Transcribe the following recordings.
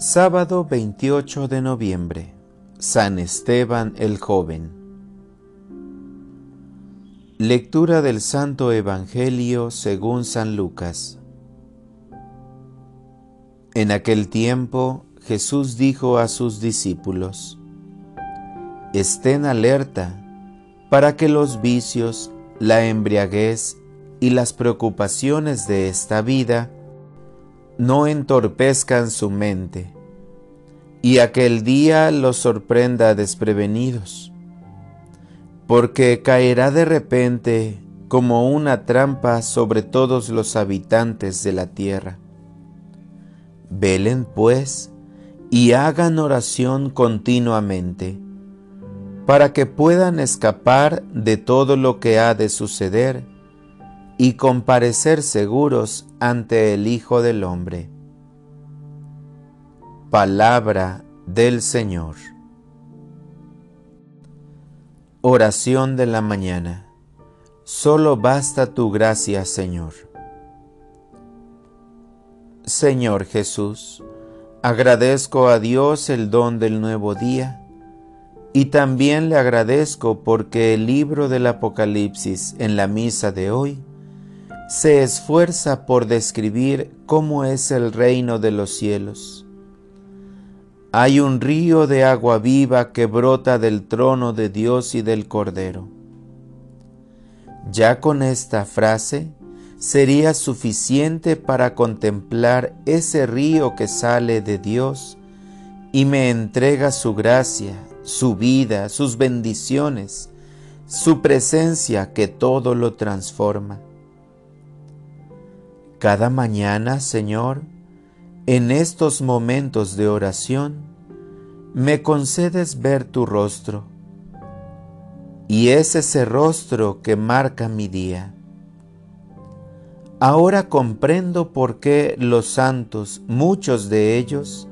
Sábado 28 de noviembre. San Esteban el Joven. Lectura del Santo Evangelio según San Lucas. En aquel tiempo Jesús dijo a sus discípulos, Estén alerta para que los vicios, la embriaguez y las preocupaciones de esta vida no entorpezcan su mente y aquel día los sorprenda desprevenidos, porque caerá de repente como una trampa sobre todos los habitantes de la tierra. Velen pues y hagan oración continuamente, para que puedan escapar de todo lo que ha de suceder y comparecer seguros ante el Hijo del Hombre. Palabra del Señor. Oración de la mañana. Solo basta tu gracia, Señor. Señor Jesús, agradezco a Dios el don del nuevo día y también le agradezco porque el libro del Apocalipsis en la misa de hoy se esfuerza por describir cómo es el reino de los cielos. Hay un río de agua viva que brota del trono de Dios y del Cordero. Ya con esta frase sería suficiente para contemplar ese río que sale de Dios y me entrega su gracia, su vida, sus bendiciones, su presencia que todo lo transforma. Cada mañana, Señor, en estos momentos de oración, me concedes ver tu rostro, y es ese rostro que marca mi día. Ahora comprendo por qué los santos, muchos de ellos,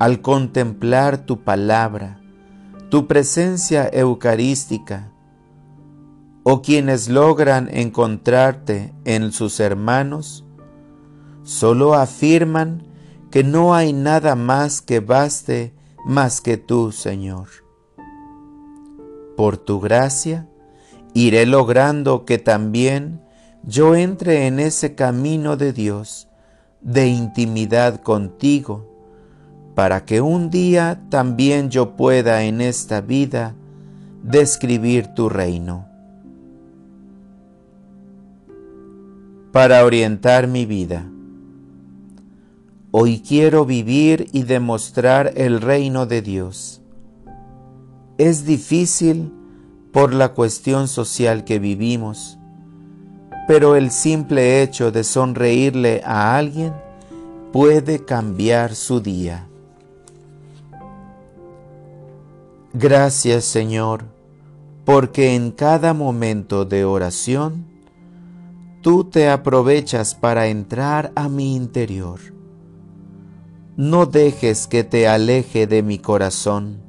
al contemplar tu palabra, tu presencia eucarística, o quienes logran encontrarte en sus hermanos, solo afirman que no hay nada más que baste más que tú, Señor. Por tu gracia, iré logrando que también yo entre en ese camino de Dios, de intimidad contigo, para que un día también yo pueda en esta vida describir tu reino. Para orientar mi vida. Hoy quiero vivir y demostrar el reino de Dios. Es difícil por la cuestión social que vivimos, pero el simple hecho de sonreírle a alguien puede cambiar su día. Gracias Señor, porque en cada momento de oración tú te aprovechas para entrar a mi interior. No dejes que te aleje de mi corazón,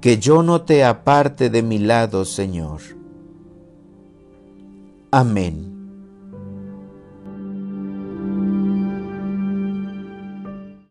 que yo no te aparte de mi lado, Señor. Amén.